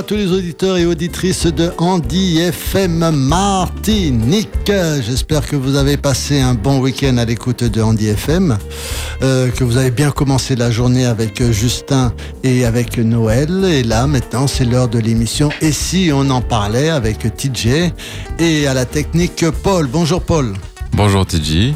à tous les auditeurs et auditrices de Andy FM Martinique. J'espère que vous avez passé un bon week-end à l'écoute de Andy FM, euh, que vous avez bien commencé la journée avec Justin et avec Noël. Et là, maintenant, c'est l'heure de l'émission. Et si on en parlait avec TJ et à la technique Paul. Bonjour Paul. Bonjour TJ. Et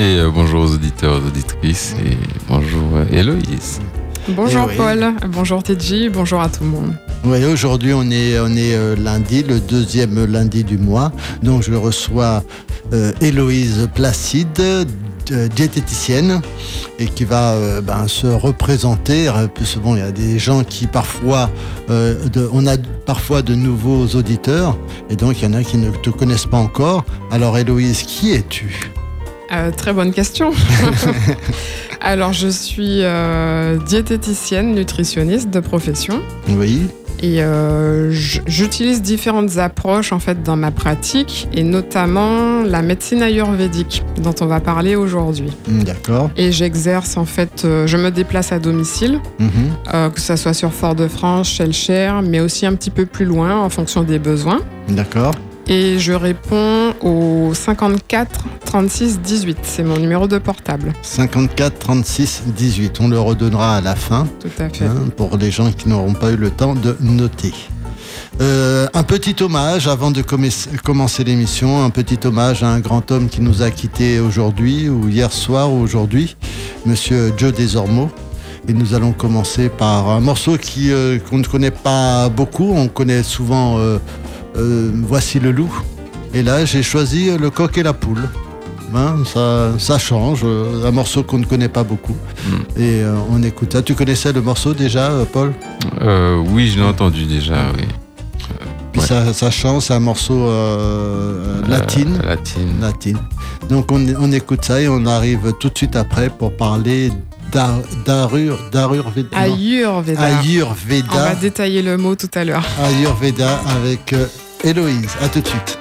euh, bonjour aux auditeurs et auditrices. Et bonjour euh, Héloïse. Bonjour Paul, bonjour TJ, bonjour à tout le monde. Oui, aujourd'hui on est, on est euh, lundi, le deuxième lundi du mois. Donc je reçois euh, Héloïse Placide, diététicienne, et qui va ben, se représenter. Plus bon, il y a des gens qui parfois, on a parfois de nouveaux auditeurs, et donc il y en a qui ne te connaissent pas encore. Alors Héloïse, qui es-tu? Euh, très bonne question. Alors, je suis euh, diététicienne, nutritionniste de profession. Oui. Et euh, j'utilise différentes approches en fait dans ma pratique, et notamment la médecine ayurvédique dont on va parler aujourd'hui. Mm, d'accord. Et j'exerce en fait, je me déplace à domicile, mm-hmm. que ce soit sur Fort-de-France, Shellshare, mais aussi un petit peu plus loin en fonction des besoins. D'accord et je réponds au 54 36 18. C'est mon numéro de portable. 54 36 18. On le redonnera à la fin. Tout à fait. Hein, pour les gens qui n'auront pas eu le temps de noter. Euh, un petit hommage avant de commencer l'émission, un petit hommage à un grand homme qui nous a quittés aujourd'hui, ou hier soir ou aujourd'hui, monsieur Joe Desormeaux. Et nous allons commencer par un morceau qui euh, qu'on ne connaît pas beaucoup. On connaît souvent euh, euh, voici le loup. Et là, j'ai choisi le coq et la poule. Ben, ça, change, euh, un morceau qu'on ne connaît pas beaucoup. Hmm. Et euh, on écoute ça. Tu connaissais le morceau déjà, Paul? Oui, je l'ai entendu déjà, oui. Puis ça, change, c'est un morceau latine. latine. latine. Donc on, on, écoute ça et on arrive tout de suite après pour parler d'Arur. Ayurveda. Ayurveda. On va détailler le mot tout à l'heure. Ayurveda avec Héloïse. À tout de suite.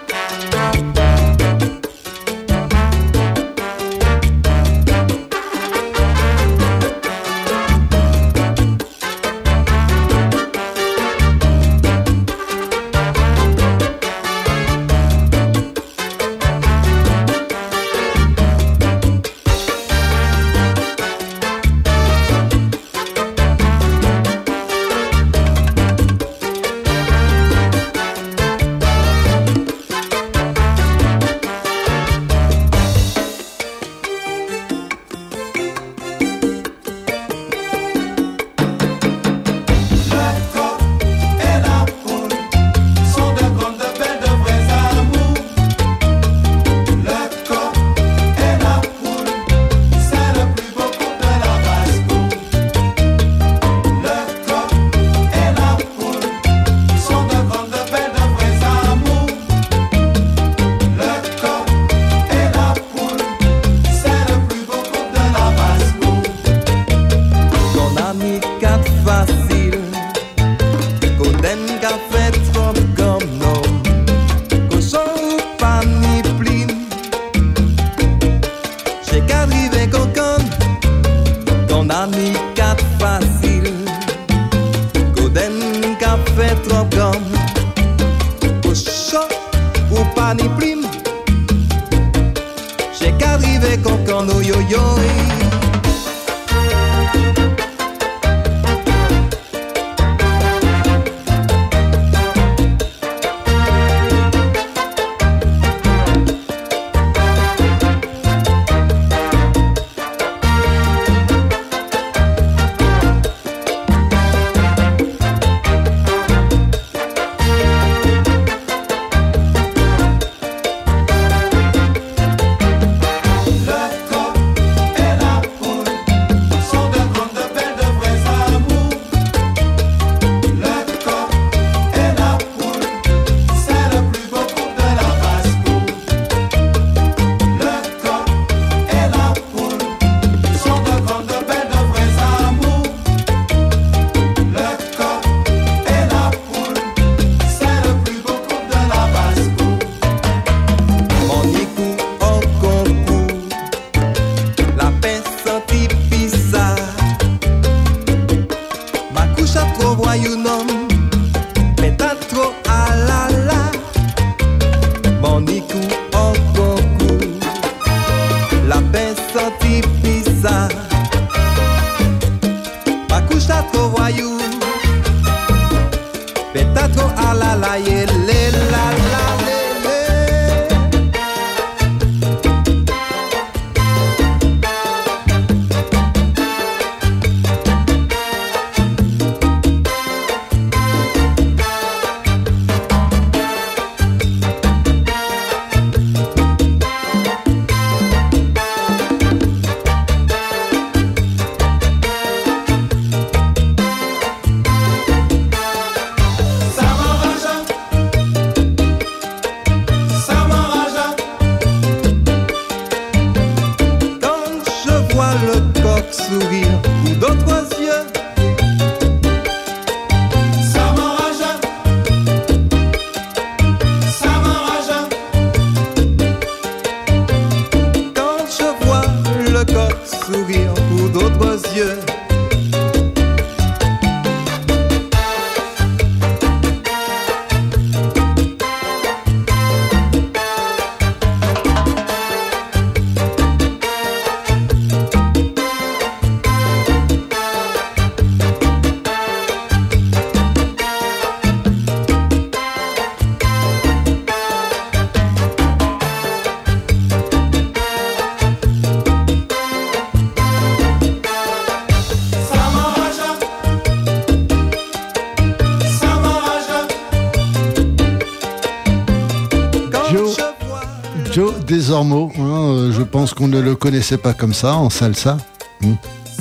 Qu'on ne le connaissait pas comme ça en salsa.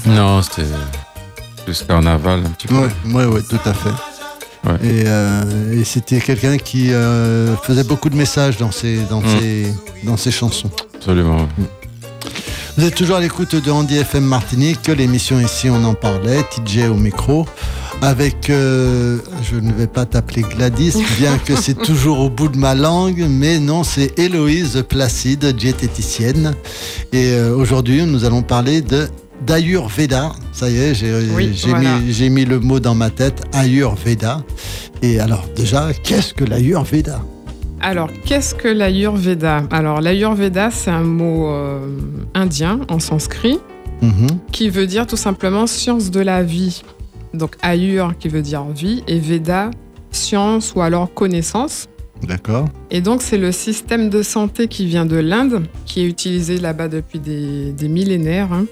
Non, c'était plus carnaval un petit peu. Oui, ouais, tout à fait. Ouais. Et, euh, et c'était quelqu'un qui euh, faisait beaucoup de messages dans ses, dans Mm. ses, dans ses chansons. Absolument. oui. Vous êtes toujours à l'écoute de Andy FM Martinique, l'émission ici on en parlait, TJ au micro, avec, euh, je ne vais pas t'appeler Gladys, bien que c'est toujours au bout de ma langue, mais non, c'est Héloïse Placide, diététicienne. Et euh, aujourd'hui, nous allons parler de d'Ayurveda. Ça y est, j'ai Oui, j'ai voilà. mis, j'ai mis le mot dans ma tête, Ayurveda. Et alors déjà, qu'est-ce que l'Ayurveda? Alors, qu'est-ce que l'Ayurveda? Alors, l'Ayurveda, c'est un mot euh, indien en sanskrit Mhm, qui veut dire tout simplement science de la vie. Donc, Ayur qui veut dire vie et Veda, science ou alors connaissance. D'accord. Et donc, c'est le système de santé qui vient de l'Inde, qui est utilisé là-bas depuis des, des millénaires. hein.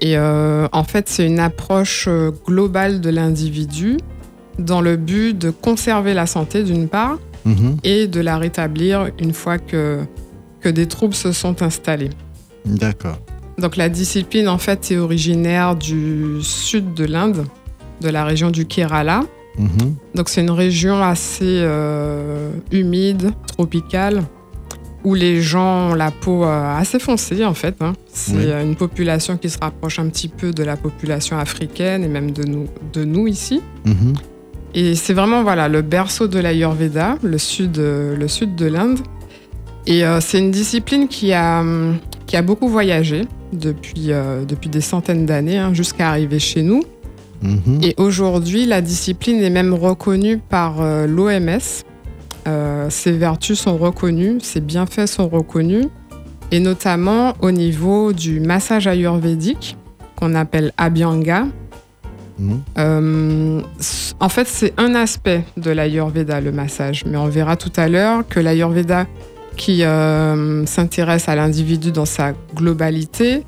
Et euh, en fait, c'est une approche euh, globale de l'individu dans le but de conserver la santé d'une part Mhm, et de la rétablir une fois que, que des troubles se sont installés. D'accord. Donc la discipline, en fait, est originaire du sud de l'Inde, de la région du Kerala. Mhm, Donc c'est une région assez euh, humide, tropicale, où les gens ont la peau euh, assez foncée en fait. hein. C'est Oui. euh, une population qui se rapproche un petit peu de la population africaine et même de nous, de nous ici. mhm. Et c'est vraiment voilà le berceau de l'Ayurveda, le sud, euh, le sud de l'Inde. Et c'est une discipline qui a, hum, qui a beaucoup voyagé depuis, depuis des centaines d'années hein, jusqu'à arriver chez nous. Mhm. Et aujourd'hui, la discipline est même reconnue par euh, l'OMS. Euh, ses vertus sont reconnues, ses bienfaits sont reconnus, et notamment au niveau du massage ayurvédique qu'on appelle Abhyanga. Mhm. Euh, en fait, c'est un aspect de l'Ayurveda, le massage. Mais on verra tout à l'heure que l'Ayurveda, qui s'intéresse à l'individu dans sa globalité,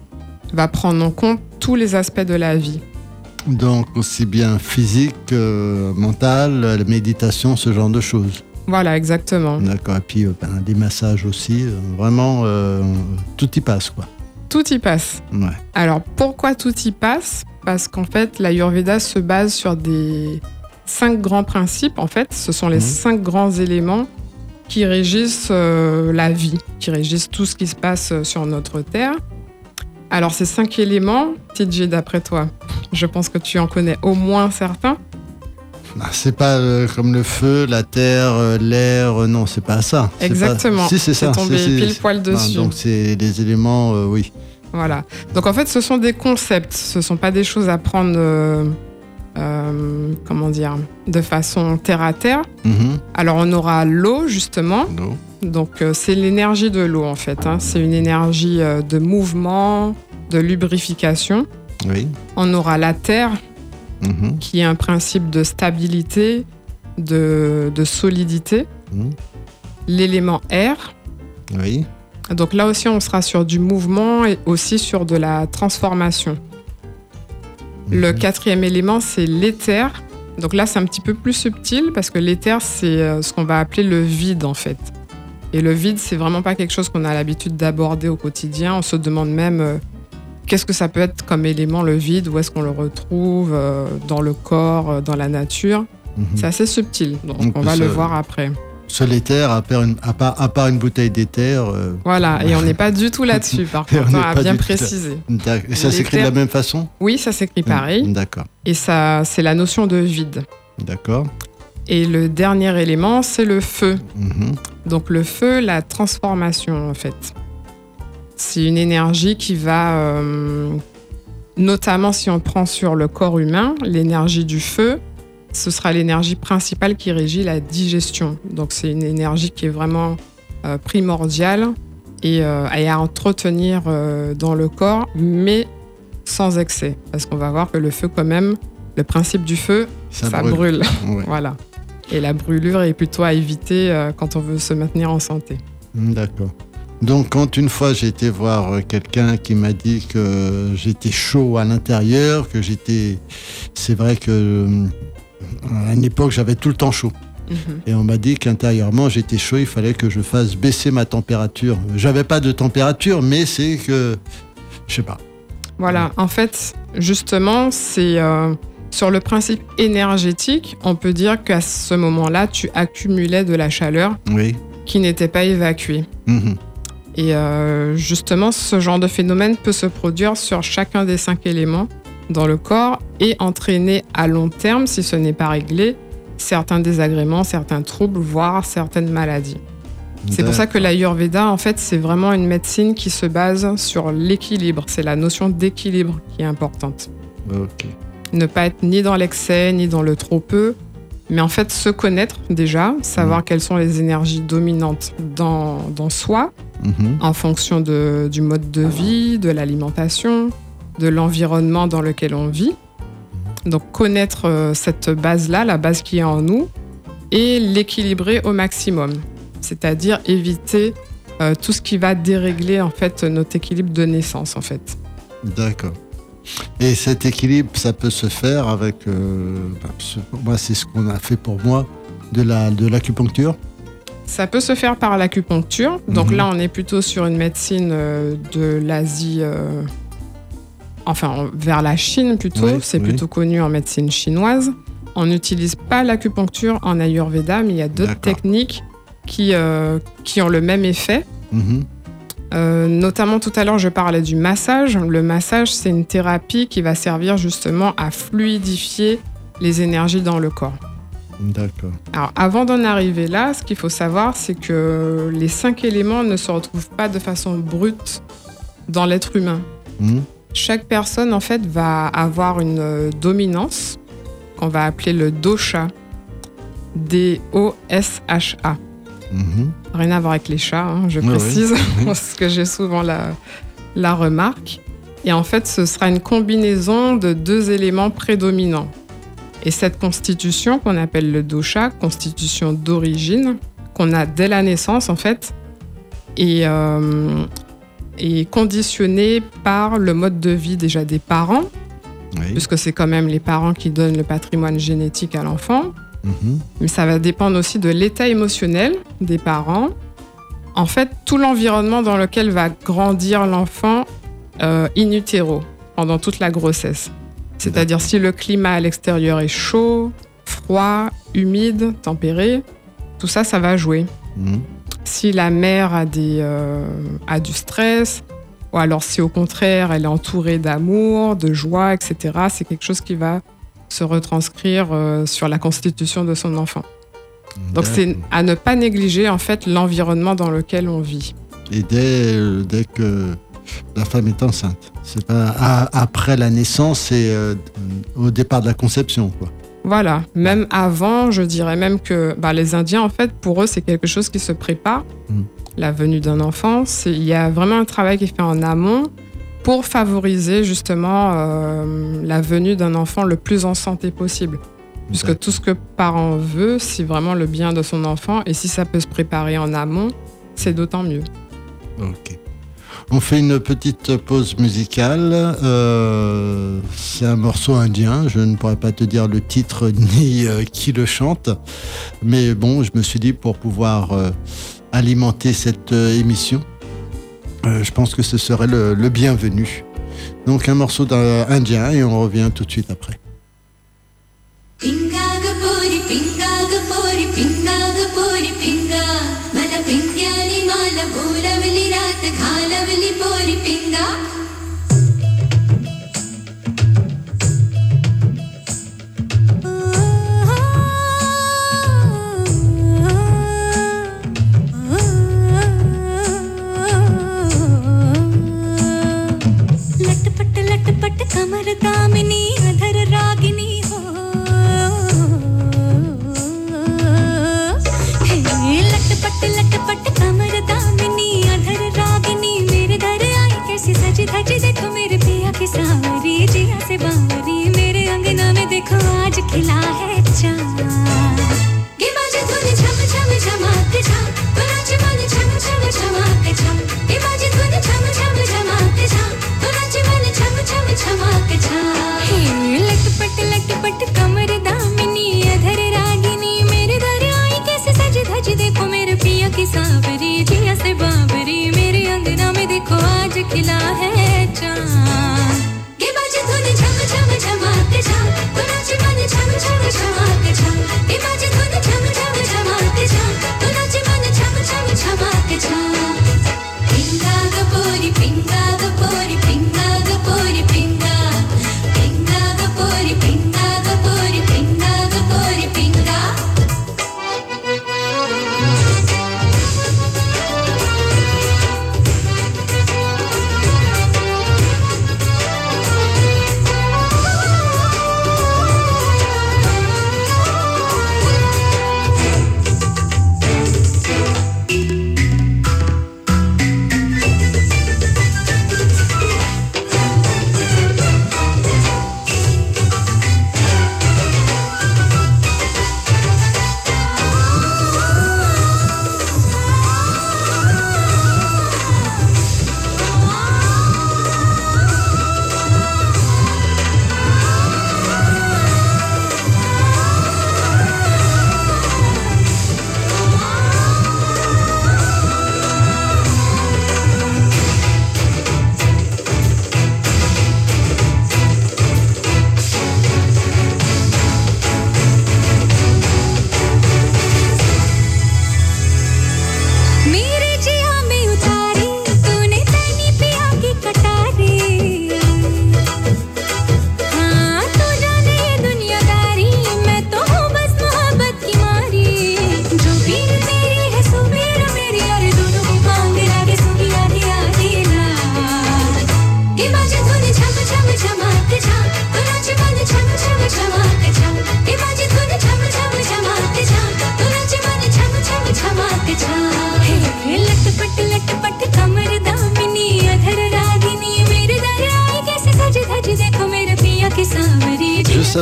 va prendre en compte tous les aspects de la vie. Donc aussi bien physique, euh, mental, la méditation, ce genre de choses. Voilà, exactement. D'accord. Et puis euh, ben, des massages aussi. euh, vraiment, euh, tout y passe quoi. Tout y passe. Ouais. Alors, pourquoi tout y passe? Parce qu'en fait, l'Ayurveda se base sur des cinq grands principes. En fait, ce sont les Mhm. cinq grands éléments qui régissent euh, la vie, qui régissent tout ce qui se passe sur notre Terre. Alors, ces cinq éléments, TJ, d'après toi, je pense que tu en connais au moins certains. Ah, C'est pas euh, comme le feu, la terre, euh, l'air. euh, non, c'est pas ça. Pas- Exactement. Si c'est ça. tombé pile poil Ah, dessus. donc c'est les éléments, oui. Voilà. Donc en fait, ce sont des concepts, ce sont pas des choses à prendre, euh, comment dire, de façon terre à terre. Mhm. Alors on aura l'eau justement, donc euh, c'est l'énergie de l'eau en fait. hein. C'est une énergie euh, de mouvement, de lubrification. Oui. On aura la terre Mhm. qui est un principe de stabilité, de, de solidité. Mhm. L'élément air, Oui. donc là aussi on sera sur du mouvement et aussi sur de la transformation. Le Mhm. quatrième élément, c'est l'éther. Donc là, c'est un petit peu plus subtil parce que l'éther, c'est euh, ce qu'on va appeler le vide en fait. Et le vide, c'est vraiment pas quelque chose qu'on a l'habitude d'aborder au quotidien. On se demande même euh, qu'est-ce que ça peut être comme élément le vide, où est-ce qu'on le retrouve euh, dans le corps, dans la nature? Mhm. C'est assez subtil, donc Donc, on va ça- le voir après. Éther, à part une, à part, à part une bouteille d'éther. euh, Voilà, et on n'est pas du tout là-dessus par contre, hein, à bien préciser. et ça s'écrit de la même façon? Oui, ça s'écrit pareil, D'accord. et ça, c'est la notion de vide. D'accord. Et le dernier élément, c'est le feu. Mhm. Donc le feu, la transformation en fait. C'est une énergie qui va, euh, notamment si on prend sur le corps humain, l'énergie du feu, ce sera l'énergie principale qui régit la digestion. Donc c'est une énergie qui est vraiment euh, primordiale et, euh, et à entretenir euh, dans le corps, mais sans excès. Parce qu'on va voir que le feu quand même, le principe du feu, Ça, ça, brûle. brûle. Ouais. Voilà. Et la brûlure est plutôt à éviter quand on veut se maintenir en santé. Mm, D'accord. Donc, quand une fois j'ai été voir quelqu'un qui m'a dit que j'étais chaud à l'intérieur, que j'étais. C'est vrai que. À une époque, j'avais tout le temps chaud. Mhm. Et on m'a dit qu'intérieurement j'étais chaud, il fallait que je fasse baisser ma température. J'avais pas de température, mais c'est que. Je sais pas. Voilà, en fait, justement, c'est euh, sur le principe énergétique, on peut dire qu'à ce moment-là, tu accumulais de la chaleur Oui. qui n'était pas évacuée. Mhm. Et euh, justement, ce genre de phénomène peut se produire sur chacun des cinq éléments dans le corps et entraîner à long terme, si ce n'est pas réglé, certains désagréments, certains troubles, voire certaines maladies. C'est pour ça que l'Ayurveda, en fait, c'est vraiment une médecine qui se base sur l'équilibre. C'est la notion d'équilibre qui est importante. Ne pas être ni dans l'excès, ni dans le trop peu, mais en fait se connaître déjà, savoir quelles sont les énergies dominantes dans, dans soi, Mhm. en fonction de- du mode de vie, de l'alimentation, de l'environnement dans lequel on vit. Donc connaître euh, cette base-là, la base qui est en nous, et l'équilibrer au maximum. C'est-à-dire éviter euh, tout ce qui va dérégler en fait notre équilibre de naissance en fait. D'accord. Et cet équilibre, ça peut se faire avec. euh, bah, moi, c'est ce qu'on a fait pour moi, de la de l'acupuncture? Ça peut se faire par l'acupuncture. Donc Mhm. là, on est plutôt sur une médecine euh, de l'Asie, enfin vers la Chine plutôt. Oui, C'est oui. plutôt connu en médecine chinoise. On n'utilise pas l'acupuncture en Ayurveda, mais il y a d'autres techniques qui, euh, qui ont le même effet. Mhm. Euh, notamment tout à l'heure, je parlais du massage. Le massage, c'est une thérapie qui va servir justement à fluidifier les énergies dans le corps. D'accord. Alors, avant d'en arriver là, ce qu'il faut savoir, c'est que les cinq éléments ne se retrouvent pas de façon brute dans l'être humain. Mhm. Chaque personne, en fait, va avoir une euh, dominance qu'on va appeler le dosha. D-O-S-H-A. Mhm. Rien à voir avec les chats, hein, je précise, parce que j'ai souvent la, la remarque. Et en fait, ce sera une combinaison de deux éléments prédominants. Et cette constitution qu'on appelle le dosha, constitution d'origine, qu'on a dès la naissance en fait, euh, est conditionnée par le mode de vie déjà des parents, Oui. puisque c'est quand même les parents qui donnent le patrimoine génétique à l'enfant, Mhm. mais ça va dépendre aussi de l'état émotionnel des parents. En fait, tout l'environnement dans lequel va grandir l'enfant euh, in utero pendant toute la grossesse. C'est-à-dire si le climat à l'extérieur est chaud, froid, humide, tempéré, tout ça, ça va jouer. Mhm. Si la mère a, des, euh, a du stress, ou alors si au contraire elle est entourée d'amour, de joie, etc., c'est quelque chose qui va se retranscrire euh, sur la constitution de son enfant. Donc c'est à ne pas négliger en fait l'environnement dans lequel on vit. Et dès, euh, dès que la femme est enceinte. C'est pas à- après la naissance, euh, au départ de la conception, quoi. Voilà, même avant, je dirais même que bah, les Indiens, en fait, pour eux, c'est quelque chose qui se prépare. Mm. La venue d'un enfant, il y a vraiment un travail qui est fait en amont pour favoriser justement euh, la venue d'un enfant le plus en santé possible. Puisque tout ce que parent veut, c'est vraiment le bien de son enfant. Et si ça peut se préparer en amont, c'est d'autant mieux. Ok. On fait une petite pause musicale. Euh, c'est un morceau indien. Je ne pourrais pas te dire le titre ni euh, qui le chante. Mais bon, je me suis dit pour pouvoir euh, alimenter cette émission, je pense que ce serait le, bienvenu. Donc un morceau d'un indien et on revient tout de suite après. कमर दामिनी अधर रागिनी हो। लटपट लटपट कमर दामिनी, अधर रागिनी, मेरे घर आई कैसी सज धज देखो मेरे पिया की सावरी जिया से बावरी, मेरे अंगना में देखो आज खिला है चाँद। to come.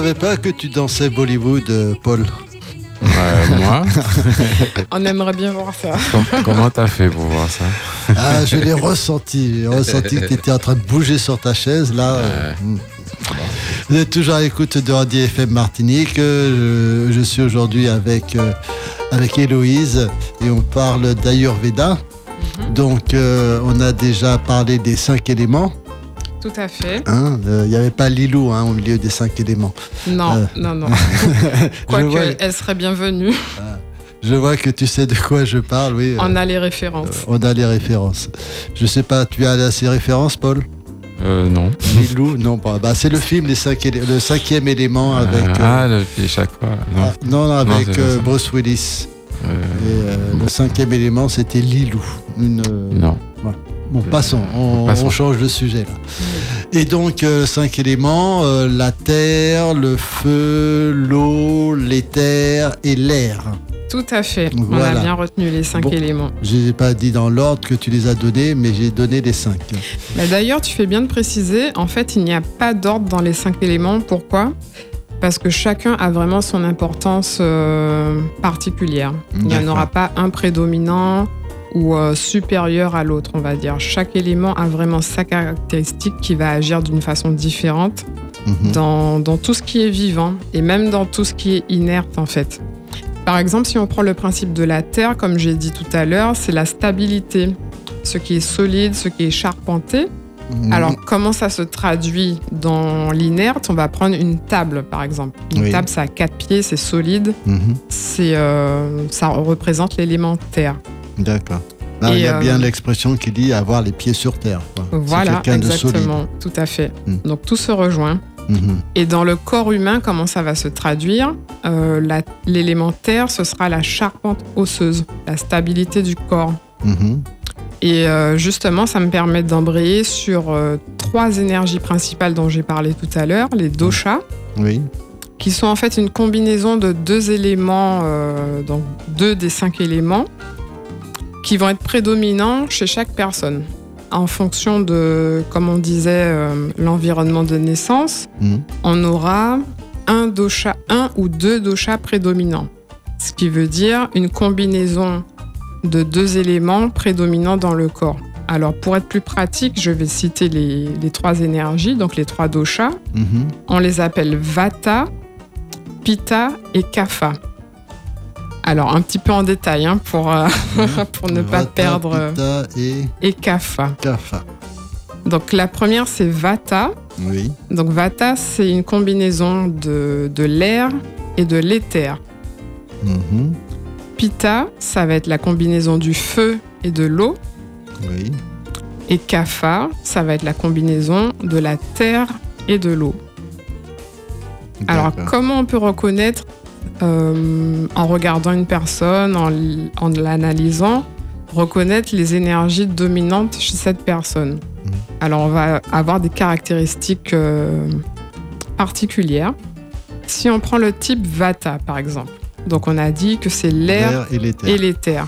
Savais pas que tu dansais Bollywood, euh, Paul. Ouais, moi On aimerait bien voir ça. Com- Comment t'as fait pour voir ça? Ah, je l'ai ressenti. J'ai ressenti que tu étais en train de bouger sur ta chaise, là. Vous êtes toujours à l'écoute de Radio FM Martinique. Euh, Je, je suis aujourd'hui avec, euh, avec Héloïse et on parle d'Ayurveda. Donc, euh, on a déjà parlé des cinq éléments. Tout à fait. hein. Euh, Il n'y avait pas Lilou hein, au milieu des cinq éléments. Non, Euh. non, non. Je Quoique, vois, elle serait bienvenue. je vois que tu sais de quoi je parle, oui. On Euh, a les références. on a les références. Je sais pas, tu as ces références, Paul? Euh, non. Lilou? Non, bah, bah, c'est le film les cinq Le cinquième élément avec. Euh, euh, Ah, le film chaque fois. Non. ah, non, non, avec pas euh, ça. Bruce Willis. Euh, Et euh, le cinquième élément, c'était Lilou. Une, euh, non. Bon, passons, on, Passons. on change de sujet là. Et donc, euh, cinq éléments euh, la terre, le feu, l'eau, l'éther et l'air. Tout à fait. On Voilà. a bien retenu les cinq Bon. éléments. Je n'ai pas dit dans l'ordre que tu les as donnés, mais j'ai donné les cinq. Bah, D'ailleurs, tu fais bien de préciser, en fait, il n'y a pas d'ordre dans les cinq éléments. Pourquoi? Parce que chacun a vraiment son importance euh, particulière. Il n'y en aura pas un prédominant ou euh, supérieur à l'autre, on va dire. Chaque élément a vraiment sa caractéristique qui va agir d'une façon différente Mhm. dans, dans tout ce qui est vivant et même dans tout ce qui est inerte en fait. Par exemple, si on prend le principe de la Terre, comme j'ai dit tout à l'heure, c'est la stabilité, ce qui est solide, ce qui est charpenté. Mhm. Alors, comment ça se traduit dans l'inerte? On va prendre une table, par exemple. Une Oui. table, ça a quatre pieds, c'est solide, Mhm. c'est, euh, ça représente l'élément terre. D'accord. Là, il y a euh, bien l'expression qui dit avoir les pieds sur terre. quoi. Voilà, de exactement, tout à fait. Mm. Donc, tout se rejoint. Mhm. Et dans le corps humain, comment ça va se traduire? Euh, L'élément terre, ce sera la charpente osseuse, la stabilité du corps. Mhm. Et euh, justement, ça me permet d'embrayer sur euh, trois énergies principales dont j'ai parlé tout à l'heure, les doshas, Oui. qui sont en fait une combinaison de deux éléments, euh, donc deux des cinq éléments, qui vont être prédominants chez chaque personne, en fonction de, comme on disait, euh, l'environnement de naissance. Mhm. On aura un dosha, un ou deux doshas prédominants, ce qui veut dire une combinaison de deux éléments prédominants dans le corps. Alors, pour être plus pratique, je vais citer les, les trois énergies, donc les trois doshas. Mhm. On les appelle Vata, Pitta et Kapha. Alors, un petit peu en détail hein, pour, euh, pour ne pas Vata, perdre. euh, Pitta et Et Kapha. Kapha. Donc, la première, c'est Vata. Oui. Donc, Vata, c'est une combinaison de, de l'air et de l'éther. Mhm. Pitta, ça va être la combinaison du feu et de l'eau. Oui. Et Kapha, ça va être la combinaison de la terre et de l'eau. Alors, D'accord. comment on peut reconnaître euh, en regardant une personne, en, l'analysant, reconnaître les énergies dominantes chez cette personne Mhm. Alors, on va avoir des caractéristiques euh, particulières. Si on prend le type Vata, par exemple, donc on a dit que c'est l'air et l'éther. l'éther.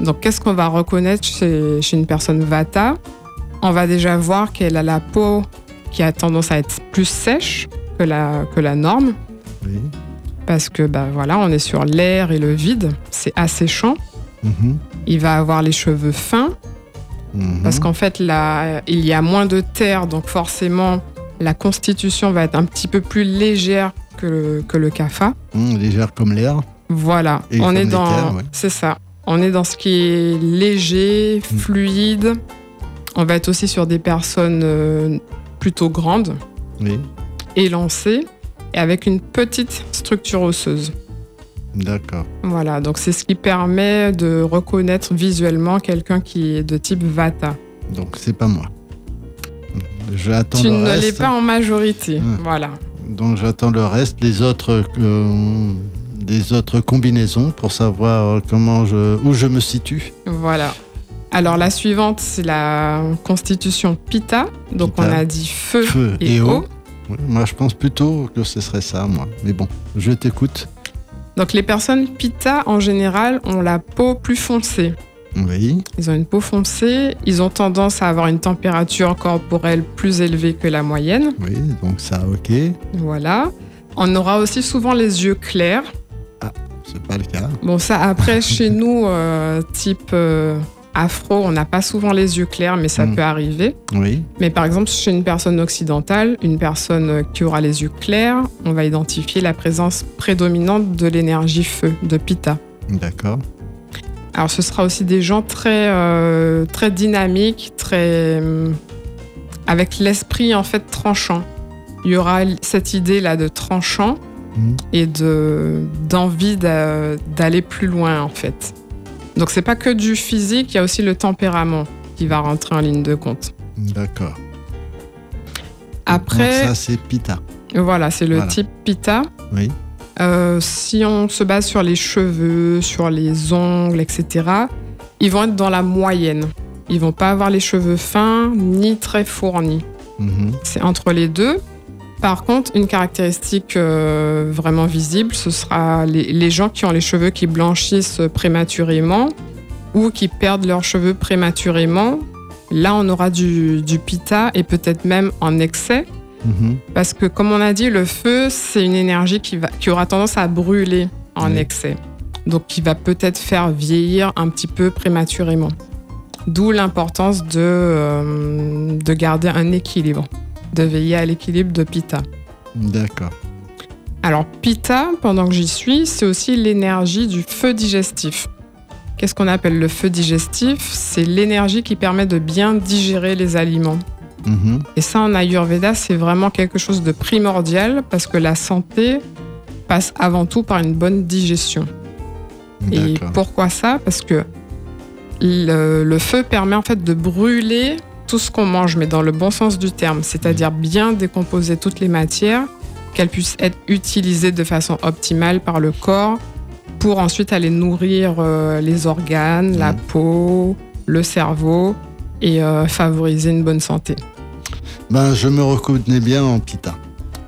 Donc, qu'est-ce qu'on va reconnaître chez, chez une personne Vata? On va déjà voir qu'elle a la peau qui a tendance à être plus sèche que la, que la norme, Oui. Parce que bah, voilà, on est sur l'air et le vide, c'est asséchant. Mhm. Il va avoir les cheveux fins, Mhm. parce qu'en fait, là, il y a moins de terre, donc forcément, la constitution va être un petit peu plus légère que le, que le kapha. Mhm, Légère comme l'air. Voilà, Et on est dans. ouais. C'est ça. On est dans ce qui est léger, Mm. fluide. On va être aussi sur des personnes euh, plutôt grandes, Oui. élancées, et avec une petite structure osseuse. D'accord. Voilà, donc c'est ce qui permet de reconnaître visuellement quelqu'un qui est de type Vata. Donc c'est pas moi. J'attends tu le ne l'es pas en majorité. Voilà. Donc j'attends le reste, les autres, euh, des autres combinaisons pour savoir comment je, où je me situe. Voilà. Alors la suivante, c'est la constitution Pitta. Donc on a dit feu, Feu et, et eau. Moi je pense plutôt que ce serait ça, moi. Mais bon, je t'écoute. Donc les personnes Pitta, en général, ont la peau plus foncée. Oui. Ils ont une peau foncée, ils ont tendance à avoir une température corporelle plus élevée que la moyenne. Oui, donc ça, ok. Voilà. On aura aussi souvent les yeux clairs. C'est pas le cas. Bon, ça, après, chez nous, euh, type euh, afro, on n'a pas souvent les yeux clairs, mais ça Mm. peut arriver. Oui. Mais par exemple, chez une personne occidentale, une personne euh, qui aura les yeux clairs, on va identifier la présence prédominante de l'énergie feu, de Pitta. D'accord. Alors, ce sera aussi des gens très, euh, très dynamiques, très. hum, avec l'esprit en fait tranchant. Il y aura cette idée-là de tranchant Mhm. et de d'envie d'a- d'aller plus loin en fait. Donc c'est pas que du physique, il y a aussi le tempérament qui va rentrer en ligne de compte. D'accord. Après, Donc ça, c'est Pita. voilà, c'est le Voilà. type Pitta. Oui. Euh, si on se base sur les cheveux, sur les ongles, etc., ils vont être dans la moyenne. Ils vont pas avoir les cheveux fins ni très fournis. Mhm. C'est entre les deux. Par contre, une caractéristique euh, vraiment visible, ce sera les, les gens qui ont les cheveux qui blanchissent prématurément ou qui perdent leurs cheveux prématurément. Là, on aura du, du pita et peut-être même en excès. Mhm. Parce que, comme on a dit, le feu, c'est une énergie qui, va, qui aura tendance à brûler en excès. Donc, qui va peut-être faire vieillir un petit peu prématurément. D'où l'importance de, euh, de garder un équilibre, de veiller à l'équilibre de Pitta. D'accord. Alors, Pitta, pendant que j'y suis, c'est aussi l'énergie du feu digestif. Qu'est-ce qu'on appelle le feu digestif? C'est l'énergie qui permet de bien digérer les aliments. Mhm. Et ça, en Ayurveda, c'est vraiment quelque chose de primordial parce que la santé passe avant tout par une bonne digestion. Et pourquoi ça? Parce que le, le feu permet en fait de brûler tout ce qu'on mange, mais dans le bon sens du terme, c'est-à-dire bien décomposer toutes les matières, qu'elles puissent être utilisées de façon optimale par le corps pour ensuite aller nourrir euh, les organes, la Mhm. peau, le cerveau et euh, favoriser une bonne santé. Ben, je me reconnais bien en Pita.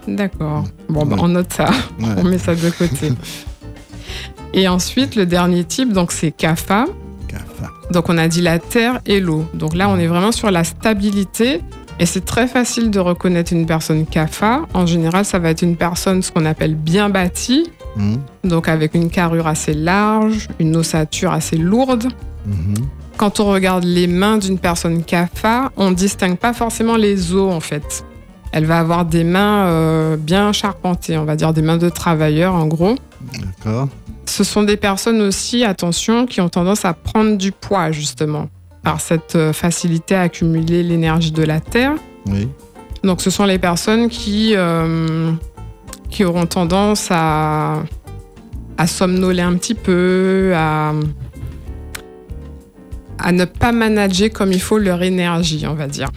D'accord. Bon, bah, Ouais. on note ça. Ouais. On met ça de côté. Et ensuite, le dernier type, donc c'est Kapha. Donc on a dit la terre et l'eau. Donc là, on est vraiment sur la stabilité. Et c'est très facile de reconnaître une personne Kapha. En général, ça va être une personne, ce qu'on appelle bien bâtie. Mhm. Donc avec une carrure assez large, une ossature assez lourde. Mhm. Quand on regarde les mains d'une personne Kapha, on ne distingue pas forcément les os en fait. Elle va avoir des mains euh, bien charpentées, on va dire des mains de travailleur en gros. D'accord. Ce sont des personnes aussi, attention, qui ont tendance à prendre du poids justement par cette euh, facilité à accumuler l'énergie de la terre. Oui. Donc ce sont les personnes qui, euh, qui auront tendance à, à somnoler un petit peu, à, à ne pas manager comme il faut leur énergie, on va dire.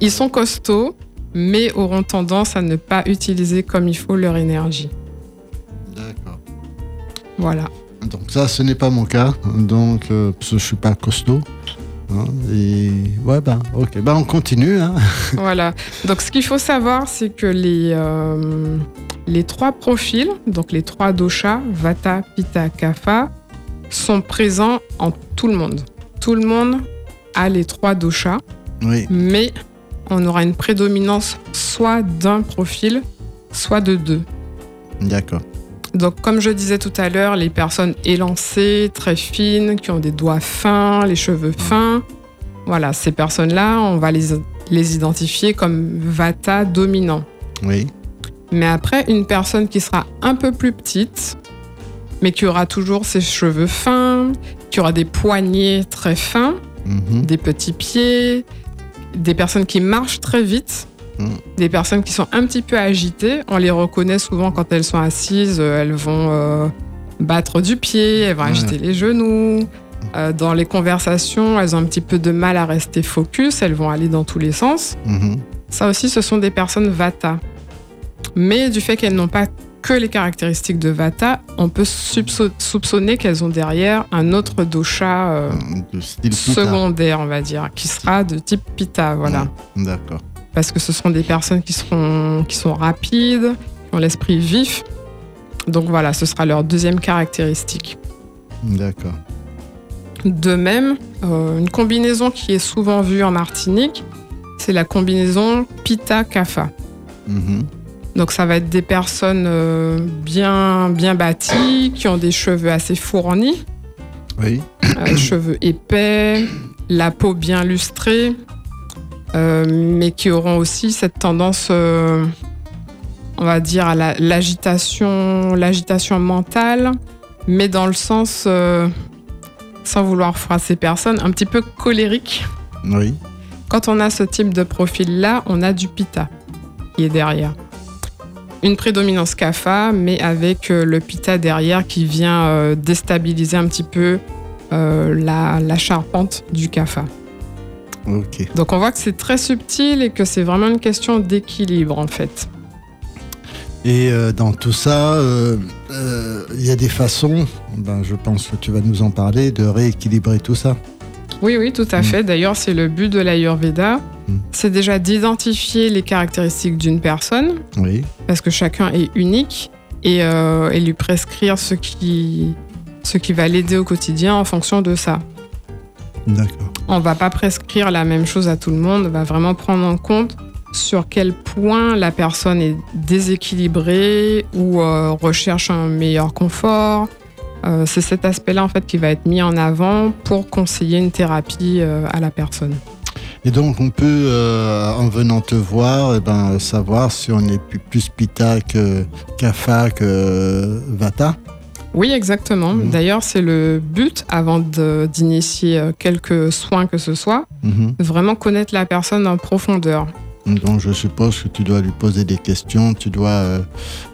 Ils sont costauds, mais auront tendance à ne pas utiliser comme il faut leur énergie. D'accord. Voilà. Donc ça, ce n'est pas mon cas. Donc, euh, parce que je suis pas costaud. hein, et ouais, ben, ok. Ben, on continue. Hein. voilà. Donc, ce qu'il faut savoir, c'est que les, euh, les trois profils, donc les trois doshas, Vata, Pitta, Kapha, sont présents en tout le monde. Tout le monde a les trois doshas, Oui. mais on aura une prédominance soit d'un profil, soit de deux. D'accord. Donc, comme je disais tout à l'heure, les personnes élancées, très fines, qui ont des doigts fins, les cheveux fins, voilà, ces personnes-là, on va les, les identifier comme Vata dominant. Oui. Mais après, une personne qui sera un peu plus petite, mais qui aura toujours ses cheveux fins, qui aura des poignets très fins, Mhm. des petits pieds, des personnes qui marchent très vite, Mm. des personnes qui sont un petit peu agitées. On les reconnaît souvent quand elles sont assises, euh, elles vont euh, battre du pied, elles vont Ouais. agiter les genoux. Euh, dans les conversations, elles ont un petit peu de mal à rester focus, elles vont aller dans tous les sens. Mhm. Ça aussi, ce sont des personnes Vata. Mais du fait qu'elles n'ont pas que les caractéristiques de Vata, on peut soupço- soupçonner qu'elles ont derrière un autre dosha euh, secondaire, on va dire, qui sera de type Pitta, voilà. Ouais, D'accord. Parce que ce sont des personnes qui, seront, qui sont rapides, qui ont l'esprit vif. Donc voilà, ce sera leur deuxième caractéristique. D'accord. De même, euh, une combinaison qui est souvent vue en Martinique, c'est la combinaison Pitta-Kapha. Mhm. Donc ça va être des personnes euh, bien, bien bâties, qui ont des cheveux assez fournis, Oui. euh, cheveux épais, la peau bien lustrée, euh, mais qui auront aussi cette tendance, on va dire, à la- l'agitation, l'agitation mentale, mais dans le sens, sans vouloir froisser personne, un petit peu colérique. Oui. Quand on a ce type de profil-là, on a du pita qui est derrière. Une prédominance kapha, mais avec euh, le pita derrière qui vient euh, déstabiliser un petit peu euh, la, la charpente du kapha. Ok. Donc on voit que c'est très subtil et que c'est vraiment une question d'équilibre en fait. Et euh, dans tout ça, euh, euh, il y a des façons, ben, je pense que tu vas nous en parler, de rééquilibrer tout ça. Oui, oui, tout à Mm. fait. D'ailleurs, c'est le but de l'Ayurveda. C'est déjà d'identifier les caractéristiques d'une personne, Oui. parce que chacun est unique, et, euh, et lui prescrire ce qui, ce qui va l'aider au quotidien en fonction de ça. D'accord. On va pas prescrire la même chose à tout le monde, on va vraiment prendre en compte sur quel point la personne est déséquilibrée ou euh, recherche un meilleur confort. Euh, c'est cet aspect-là en fait qui va être mis en avant pour conseiller une thérapie à la personne. Et donc, on peut, euh, en venant te voir, eh ben, savoir si on est plus, plus Pitta que Kapha que Vata. Oui, exactement. Mhm. D'ailleurs, c'est le but avant d'initier euh, quelques soins que ce soit, Mhm. vraiment connaître la personne en profondeur. Donc, je suppose que tu dois lui poser des questions, tu dois euh,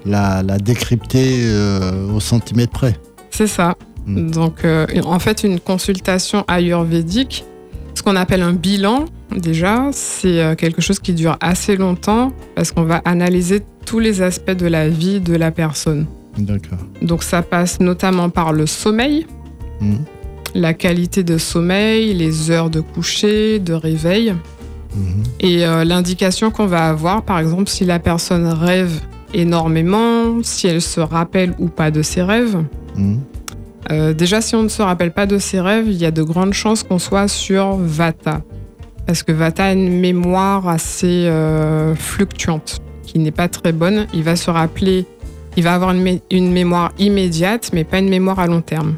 la, la décrypter euh, au centimètre près. C'est ça. Mm. Donc, euh, en fait, une consultation ayurvédique, qu'on appelle un bilan, déjà, c'est euh, quelque chose qui dure assez longtemps parce qu'on va analyser tous les aspects de la vie de la personne. D'accord. Donc, ça passe notamment par le sommeil, Mhm. la qualité de sommeil, les heures de coucher, de réveil. Mhm. Et euh, l'indication qu'on va avoir, par exemple, si la personne rêve énormément, si elle se rappelle ou pas de ses rêves. Mhm. Euh, déjà, si on ne se rappelle pas de ses rêves, il y a de grandes chances qu'on soit sur Vata. Parce que Vata a une mémoire assez euh, fluctuante, qui n'est pas très bonne. Il va se rappeler, il va avoir une, mé- une mémoire immédiate, mais pas une mémoire à long terme.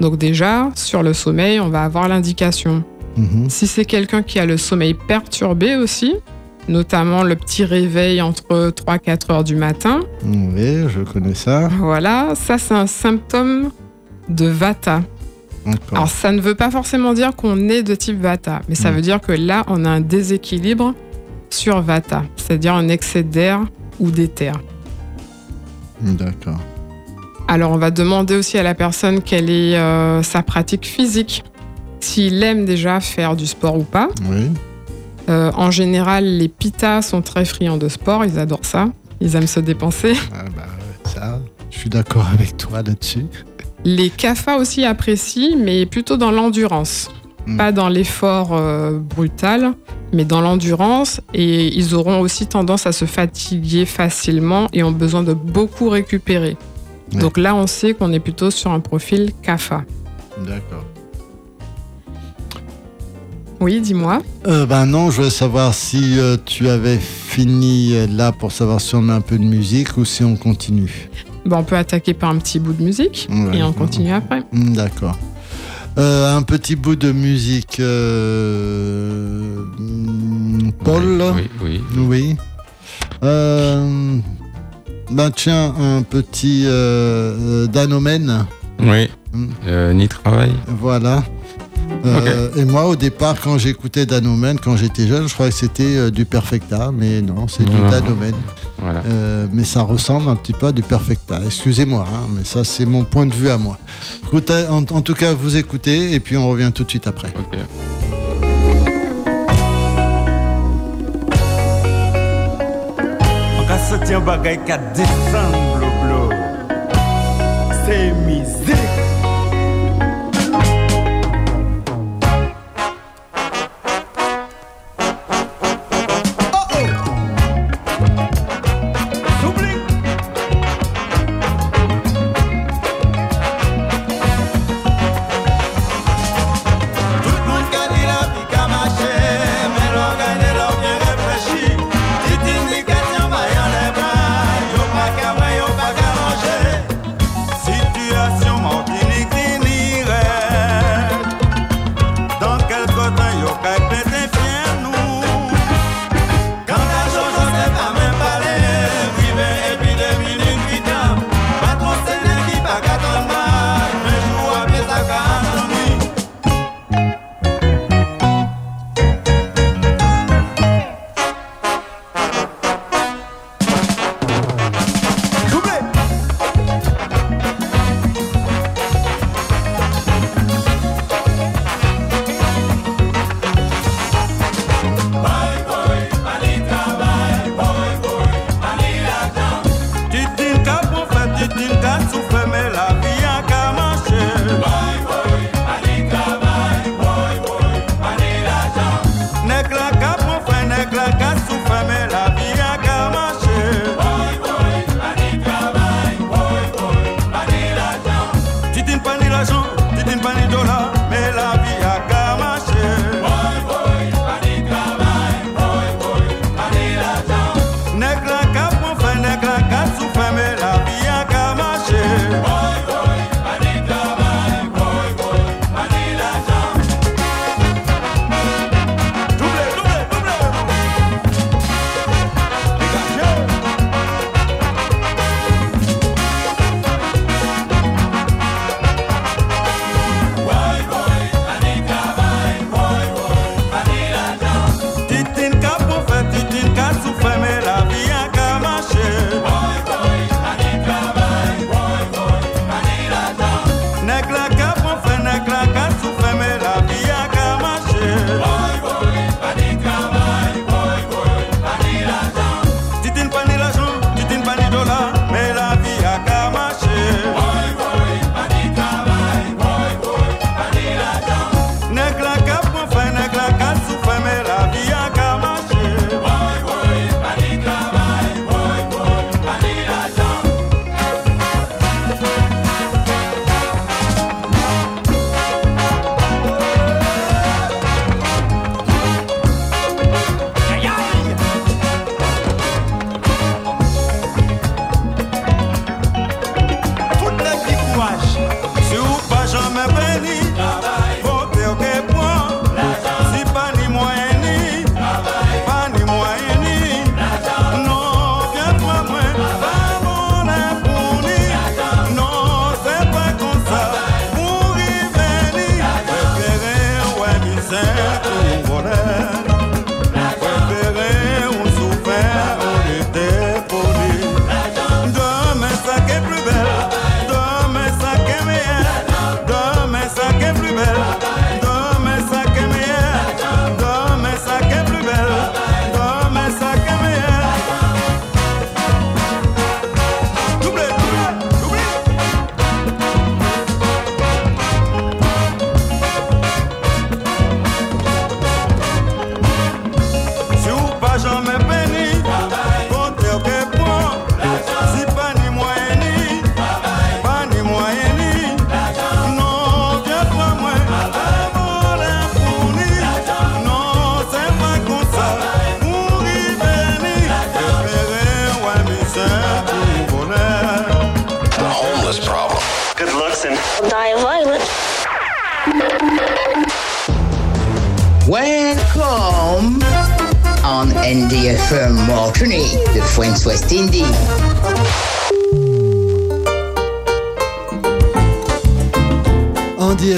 Donc déjà, sur le sommeil, on va avoir l'indication. Mhm. Si c'est quelqu'un qui a le sommeil perturbé aussi, notamment le petit réveil entre 3-4 heures du matin, Oui, je connais ça. voilà, ça c'est un symptôme de Vata. Alors ça ne veut pas forcément dire qu'on est de type Vata, mais ça Mm. veut dire que là on a un déséquilibre sur Vata, c'est-à-dire un excès d'air ou d'éther. D'accord. Alors on va demander aussi à la personne quelle est euh, sa pratique physique, s'il aime déjà faire du sport ou pas. Oui. Euh, en général, les pitas sont très friands de sport, ils adorent ça. Ils aiment se dépenser. Ah bah, ça, je suis d'accord avec toi là-dessus. Les kaphas aussi apprécient, mais plutôt dans l'endurance. Mm. Pas dans l'effort euh, brutal, mais dans l'endurance. Et ils auront aussi tendance à se fatiguer facilement et ont besoin de beaucoup récupérer. Ouais. Donc là, on sait qu'on est plutôt sur un profil kapha. D'accord. Oui, dis-moi. Euh, ben non, je voulais savoir si euh, tu avais fini euh, là pour savoir si on met un peu de musique ou si on continue. Bon, on peut attaquer par un petit bout de musique Ouais. et on continue après. Hmm, D'accord. Euh, un petit bout de musique. euh, hmm, Paul Oui, oui. Oui. Euh, ben tiens, un petit Danomène. Oui. Mm. Euh, ni travail. Voilà. Euh, Et moi, au départ, quand j'écoutais Danomène, quand j'étais jeune, je croyais que c'était euh, du Perfecta, mais non, c'est du. Danomène. Voilà. Euh, mais ça ressemble un petit peu à du Perfecta. Excusez-moi, hein, mais ça, c'est mon point de vue à moi. Écoutez, en, en tout cas, vous écoutez et puis on revient tout de suite après. Ok. An ka soti an bagay ka desan blo blo Se mizik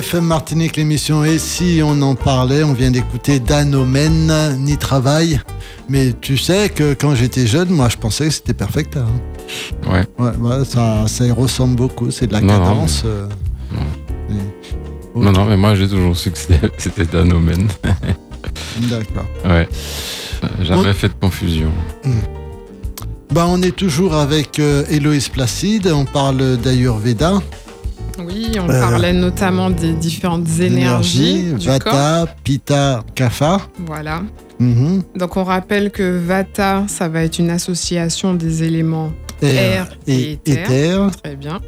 Andy FM Martinique, l'émission Et si on en parlait, on vient d'écouter Danomen, Ni Travail. Mais tu sais que quand j'étais jeune, moi je pensais que c'était Perfecta. hein. Ouais. Ouais, ça, ça y ressemble beaucoup, c'est de la Non, non, cadence. euh, Non, non, mais moi j'ai toujours su que c'était- Danomen. D'accord. Ouais. Jamais On- fait de confusion. Bah, on est toujours avec euh, Héloïse Placide, on parle d'Ayurveda, On Euh, parlait notamment des différentes énergies du corps. Vata, Pitta, Kapha. Voilà. Mhm. Donc on rappelle que Vata, ça va être une association des éléments Air et éther. éther, très bien.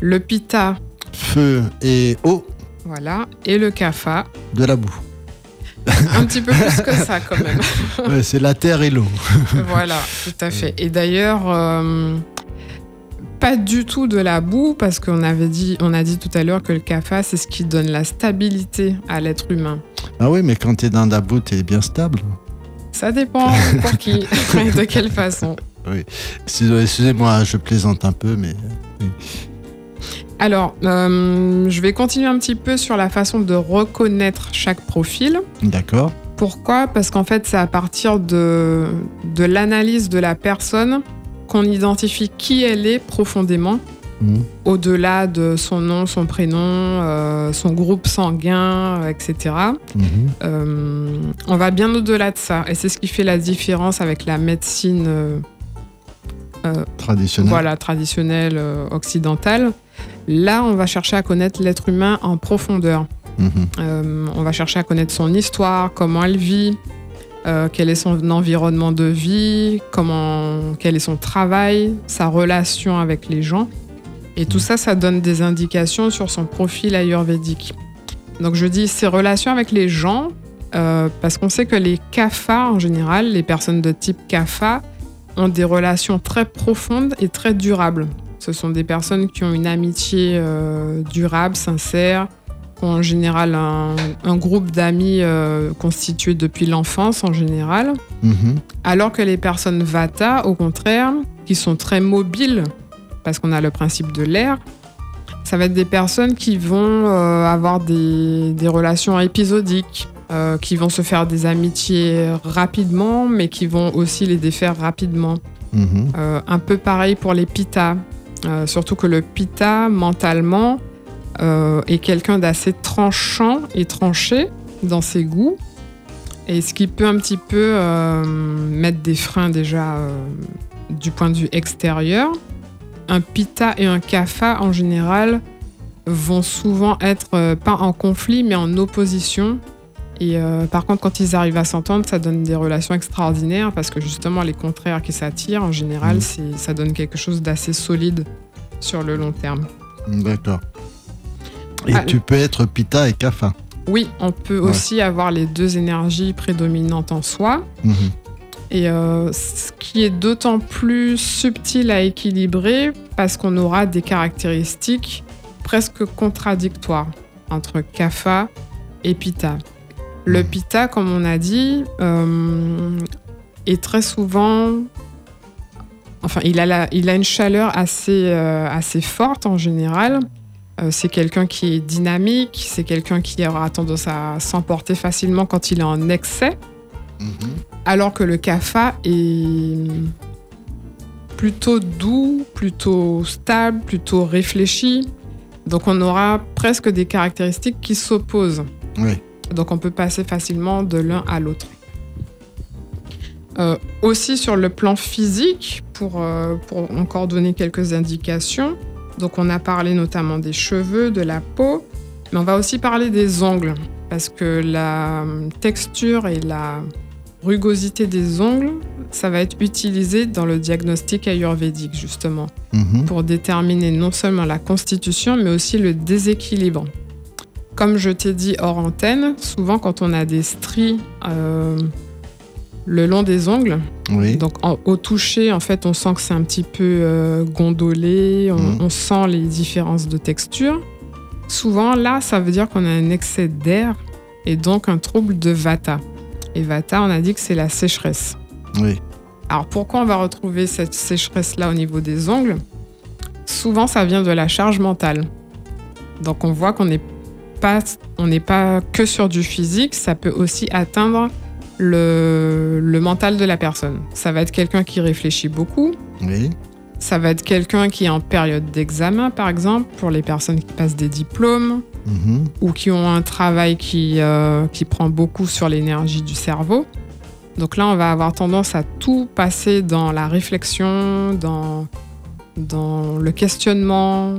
Le Pitta, feu et eau, voilà. Et le Kapha, de la boue. un petit peu plus que ça quand même. Ouais, c'est la terre et l'eau. voilà, tout à fait. Et d'ailleurs, euh, pas du tout de la boue, parce qu'on avait dit, on a dit tout à l'heure que le Kapha, c'est ce qui donne la stabilité à l'être humain. Ah oui, mais quand t'es dans la boue, t'es bien stable. Ça dépend pour qui et de quelle façon. Excusez- Excusez-moi, je plaisante un peu, mais Alors, euh, je vais continuer un petit peu sur la façon de reconnaître chaque profil. d'accord. Pourquoi? Parce qu'en fait, c'est à partir de, de l'analyse de la personne qu'on identifie qui elle est profondément, Mhm. au-delà de son nom, son prénom, euh, son groupe sanguin, euh, etc. Mhm. Euh, on va bien au-delà de ça. Et c'est ce qui fait la différence avec la médecine euh, Traditionnel. voilà, traditionnelle occidentale. Là, on va chercher à connaître l'être humain en profondeur. Mhm. On va chercher à connaître son histoire, comment elle vit, euh, quel est son environnement de vie, comment, quel est son travail, sa relation avec les gens. Et tout ça, ça donne des indications sur son profil ayurvédique. Donc je dis ses relations avec les gens, euh, parce qu'on sait que les kapha en général, les personnes de type kapha, ont des relations très profondes et très durables. Ce sont des personnes qui ont une amitié euh, durable, sincère, en général un, un groupe d'amis euh, constitué depuis l'enfance en général. Mhm. Alors que les personnes Vata, au contraire, qui sont très mobiles, parce qu'on a le principe de l'air, ça va être des personnes qui vont euh, avoir des, des relations épisodiques, euh, qui vont se faire des amitiés rapidement, mais qui vont aussi les défaire rapidement. Mhm. Un peu pareil pour les Pitta. Euh, surtout que le Pitta, mentalement, euh, est quelqu'un d'assez tranchant et tranché dans ses goûts. Et ce qui peut un petit peu euh, mettre des freins déjà euh, du point de vue extérieur? Un Pitta et un Kapha, en général, vont souvent être euh, pas en conflit, mais en opposition. Et par contre, quand ils arrivent à s'entendre, ça donne des relations extraordinaires parce que justement, les contraires qui s'attirent, en général, c'est- ça donne quelque chose d'assez solide sur le long terme. D'accord. Et Ah, tu peux être Pitta et Kapha. Oui, on peut Ouais. aussi avoir les deux énergies prédominantes en soi. Mhm. Et euh, ce qui est d'autant plus subtil à équilibrer parce qu'on aura des caractéristiques presque contradictoires entre Kapha et Pitta. Le Mhm. Pitta, comme on a dit, euh, est très souvent... Enfin, il a, la- il a une chaleur assez, euh, assez forte en général, c'est quelqu'un qui est dynamique, c'est quelqu'un qui aura tendance à s'emporter facilement quand il est en excès, Mhm. alors que le kapha est plutôt doux, plutôt stable, plutôt réfléchi. Donc on aura presque des caractéristiques qui s'opposent. Oui. Donc on peut passer facilement de l'un à l'autre. Euh, aussi sur le plan physique, pour, euh, pour encore donner quelques indications, donc on a parlé notamment des cheveux, de la peau, mais on va aussi parler des ongles, parce que la euh, texture et la rugosité des ongles, ça va être utilisé dans le diagnostic ayurvédique justement Mhm. pour déterminer non seulement la constitution, mais aussi le déséquilibre. Comme je t'ai dit hors antenne, souvent quand on a des stries euh, le long des ongles, Oui. donc en- au toucher, en fait, on sent que c'est un petit peu euh, gondolé, on, Mhm. on sent les différences de texture. Souvent, là, ça veut dire qu'on a un excès d'air et donc un trouble de vata. Et vata, on a dit que c'est la sécheresse. Oui. Alors pourquoi on va retrouver cette sécheresse-là au niveau des ongles? Souvent, ça vient de la charge mentale. Donc on voit qu'on n'est pas, on pas que sur du physique, ça peut aussi atteindre le, le mental de la personne. Ça va être quelqu'un qui réfléchit beaucoup, Oui. ça va être quelqu'un qui est en période d'examen, par exemple, pour les personnes qui passent des diplômes Mhm. ou qui ont un travail qui, euh, qui prend beaucoup sur l'énergie du cerveau. Donc là, on va avoir tendance à tout passer dans la réflexion, dans, dans le questionnement.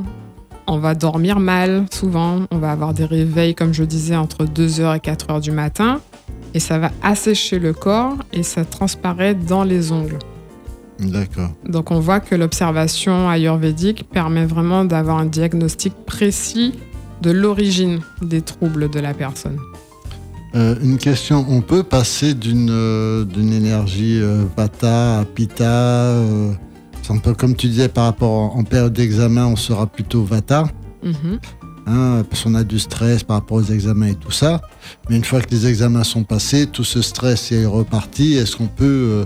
On va dormir mal souvent. On va avoir des réveils, comme je disais, entre 2h et 4h du matin. Et ça va assécher le corps et ça transparaît dans les ongles. D'accord. Donc on voit que l'observation ayurvédique permet vraiment d'avoir un diagnostic précis de l'origine des troubles de la personne. Euh, une question, on peut passer d'une euh, d'une énergie euh, Vata à Pitta euh, c'est un peu comme tu disais par rapport en, en période d'examen, on sera plutôt Vata, Mhm. Hein, parce qu'on a du stress par rapport aux examens et tout ça. Mais une fois que les examens sont passés, tout ce stress est reparti. Est-ce qu'on peut euh,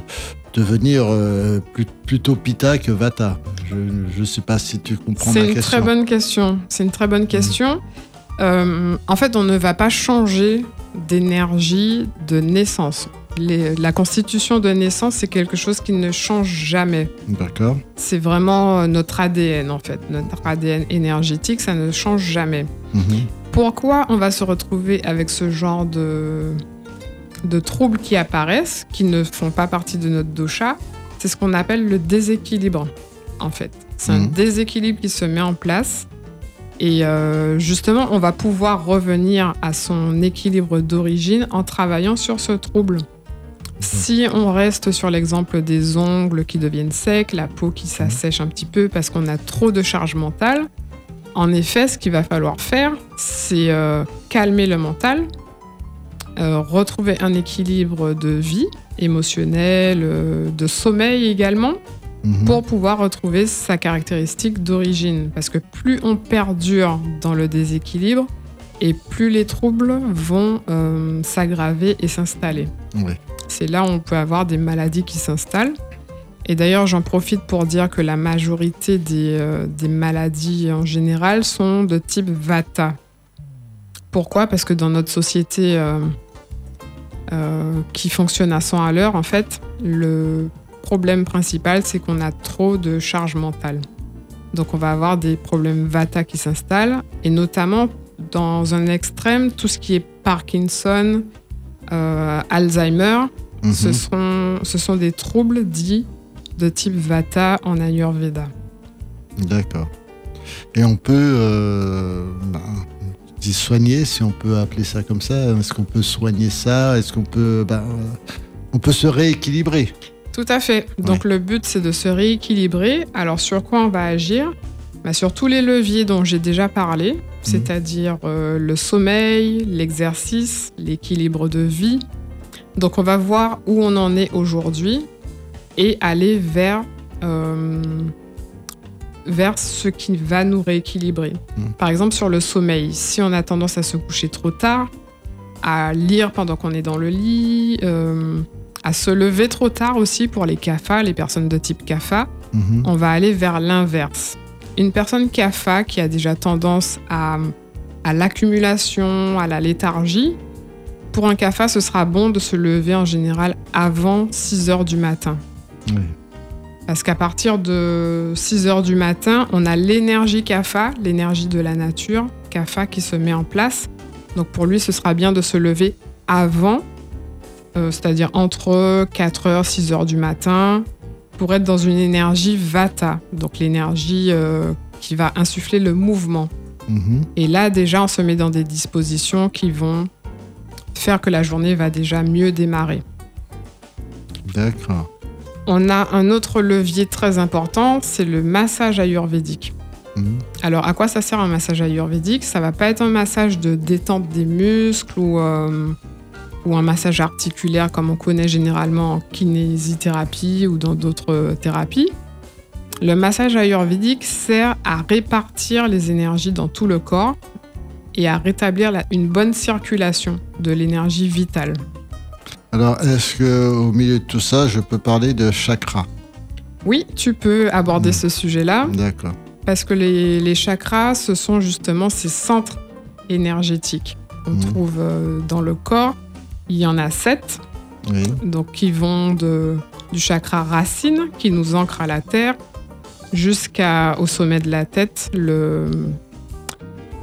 devenir euh, plus- plutôt Pitta que Vata? Je ne sais pas si tu comprends C'est ma une question. très bonne question. C'est une très bonne question. Euh, en fait, on ne va pas changer d'énergie de naissance. Les- la constitution de naissance, c'est quelque chose qui ne change jamais. D'accord. C'est vraiment euh, notre ADN, en fait. Notre ADN énergétique, ça ne change jamais. Mhm. Pourquoi on va se retrouver avec ce genre de, de troubles qui apparaissent, qui ne font pas partie de notre dosha? C'est ce qu'on appelle le déséquilibre, en fait. C'est un Mhm. déséquilibre qui se met en place. Et euh, justement, on va pouvoir revenir à son équilibre d'origine en travaillant sur ce trouble. Si on reste sur l'exemple des ongles qui deviennent secs, la peau qui s'assèche un petit peu parce qu'on a trop de charge mentale, en effet, ce qu'il va falloir faire, c'est euh, calmer le mental, euh, retrouver un équilibre de vie émotionnelle, euh, de sommeil également, Mhm. pour pouvoir retrouver sa caractéristique d'origine. Parce que plus on perdure dans le déséquilibre, et plus les troubles vont s'aggraver et s'installer. Oui. C'est là où on peut avoir des maladies qui s'installent. Et d'ailleurs, j'en profite pour dire que la majorité des, euh, maladies en général sont de type Vata. Pourquoi? Parce que dans notre société euh, euh, qui fonctionne à 100 à l'heure, en fait, le problème principal, c'est qu'on a trop de charge mentale. Donc on va avoir des problèmes Vata qui s'installent, et notamment dans un extrême, tout ce qui est Parkinson, Alzheimer, Mhm. ce, sont, ce sont des troubles dits de type Vata en Ayurveda. D'accord. Et on peut euh, ben, soigner, si on peut appeler ça comme ça. Est-ce qu'on peut soigner ça? Est-ce qu'on peut, ben, euh, on peut se rééquilibrer? Tout à fait. Donc le but, c'est de se rééquilibrer. Alors sur quoi on va agir? Bah, Sur tous les leviers dont j'ai déjà parlé, c'est-à-dire euh, le sommeil, l'exercice, l'équilibre de vie. Donc on va voir où on en est aujourd'hui et aller vers, euh, vers ce qui va nous rééquilibrer. Mhm. Par exemple sur le sommeil, si on a tendance à se coucher trop tard, à lire pendant qu'on est dans le lit, euh, à se lever trop tard aussi pour les CAFA, les personnes de type CAFA, Mhm. on va aller vers l'inverse. Une personne kapha qui a déjà tendance à, à l'accumulation, à la léthargie, pour un kapha, ce sera bon de se lever en général avant 6 heures du matin. Oui. Parce qu'à partir de 6 heures du matin, on a l'énergie kapha, l'énergie de la nature, kapha qui se met en place. Donc pour lui, ce sera bien de se lever avant, euh, c'est-à-dire entre 4 heures, 6 heures du matin, pour être dans une énergie vata, donc l'énergie euh, qui va insuffler le mouvement. Mhm. Et là, déjà, on se met dans des dispositions qui vont faire que la journée va déjà mieux démarrer. D'accord. On a un autre levier très important, c'est le massage ayurvédique. Mhm. Alors, à quoi ça sert un massage ayurvédique? Ça va pas être un massage de détente des muscles ou, euh, ou un massage articulaire comme on connaît généralement en kinésithérapie ou dans d'autres thérapies. Le massage ayurvédique sert à répartir les énergies dans tout le corps et à rétablir la- une bonne circulation de l'énergie vitale. Alors, est-ce que au milieu de tout ça, je peux parler de chakra Oui, tu peux aborder Mm. ce sujet-là. D'accord. Parce que les, les chakras, ce sont justement ces centres énergétiques qu'on Mhm. trouve euh, dans le corps. Il y en a sept, Oui. donc qui vont de, du chakra racine, qui nous ancre à la terre, jusqu'au sommet de la tête, le,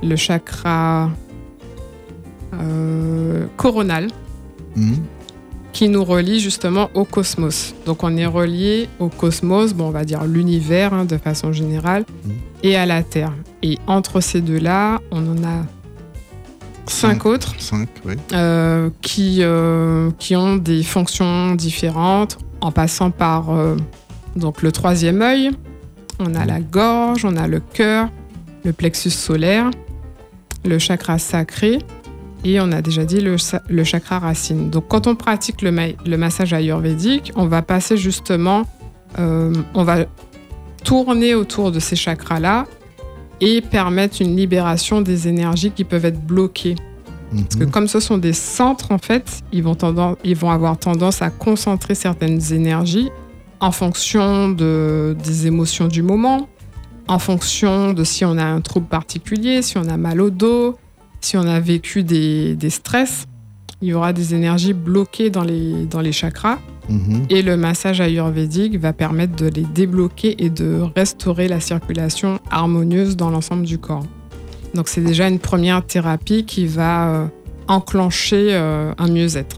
le chakra euh, coronal, Mhm. qui nous relie justement au cosmos. Donc on est relié au cosmos, bon, on va dire l'univers hein, de façon générale, Mhm. et à la Terre. Et entre ces deux-là, on en a cinq Cinq. autres Cinq, oui. euh, qui, euh, qui ont des fonctions différentes, en passant par euh, donc le troisième œil, on a la gorge, on a le cœur, le plexus solaire, le chakra sacré et on a déjà dit le, le chakra racine. Donc quand on pratique le, ma- le massage ayurvédique, on va passer justement, on va tourner autour de ces chakras-là et permettre une libération des énergies qui peuvent être bloquées. Parce que Mhm. comme ce sont des centres, en fait, ils vont, tendance, ils vont avoir tendance à concentrer certaines énergies en fonction de, des émotions du moment, en fonction de si on a un trouble particulier, si on a mal au dos, si on a vécu des, des stress. Il y aura des énergies bloquées dans les, dans les chakras. Mhm. Et le massage ayurvédique va permettre de les débloquer et de restaurer la circulation harmonieuse dans l'ensemble du corps. Donc c'est déjà une première thérapie qui va euh, enclencher euh, un mieux-être.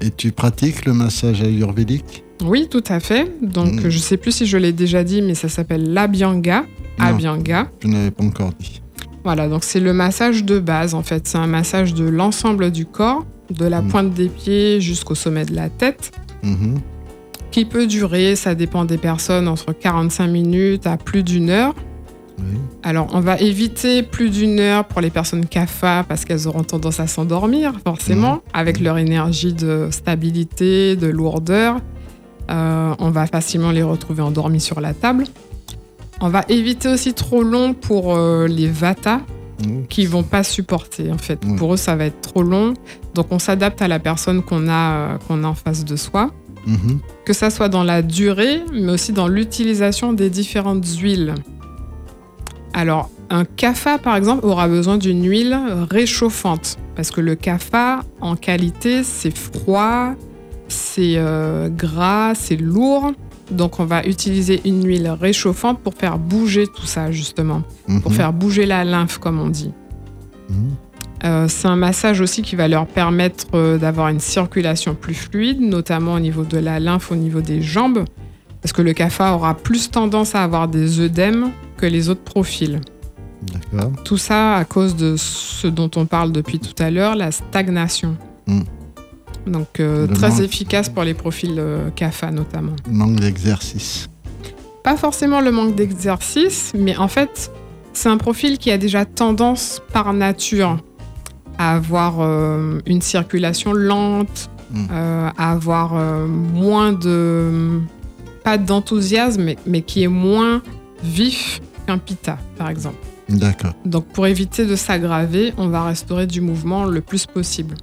Et tu pratiques le massage ayurvédique? Oui, tout à fait. Donc Mm. je ne sais plus si je l'ai déjà dit, mais ça s'appelle l'abhyanga. Abhyanga. Je n'avais pas encore dit. Voilà, donc c'est le massage de base en fait. C'est un massage de l'ensemble du corps, de la Mm. pointe des pieds jusqu'au sommet de la tête. Mhm. qui peut durer, ça dépend des personnes, entre 45 minutes à plus d'une heure. Oui. Alors, on va éviter plus d'une heure pour les personnes CAFA parce qu'elles auront tendance à s'endormir, forcément, avec leur énergie de stabilité, de lourdeur. Euh, on va facilement les retrouver endormis sur la table. On va éviter aussi trop long pour euh, les Vata Mhm. qui vont pas supporter, en fait. Oui. Pour eux, ça va être trop long. Donc, on s'adapte à la personne qu'on a, euh, qu'on a en face de soi Mhm. que ça soit dans la durée, mais aussi dans l'utilisation des différentes huiles. Alors, un kafa, par exemple, aura besoin d'une huile réchauffante, parce que le kafa, en qualité, c'est froid, c'est euh, gras, c'est lourd. Donc, on va utiliser une huile réchauffante pour faire bouger tout ça, justement, pour Mhm. faire bouger la lymphe, comme on dit. Mhm. Euh, c'est un massage aussi qui va leur permettre euh, d'avoir une circulation plus fluide, notamment au niveau de la lymphe, au niveau des jambes, parce que le CAFA aura plus tendance à avoir des œdèmes que les autres profils. D'accord. Tout ça à cause de ce dont on parle depuis tout à l'heure, la stagnation. Mm. Donc euh, très manque. efficace pour les profils euh, CAFA notamment. Manque d'exercice. Pas forcément le manque d'exercice, mais en fait, c'est un profil qui a déjà tendance par nature à avoir euh, une circulation lente, Mm. euh, à avoir euh, moins de. pas d'enthousiasme, mais, mais qui est moins vif qu'un pita, par exemple. D'accord. Donc pour éviter de s'aggraver, on va restaurer du mouvement le plus possible.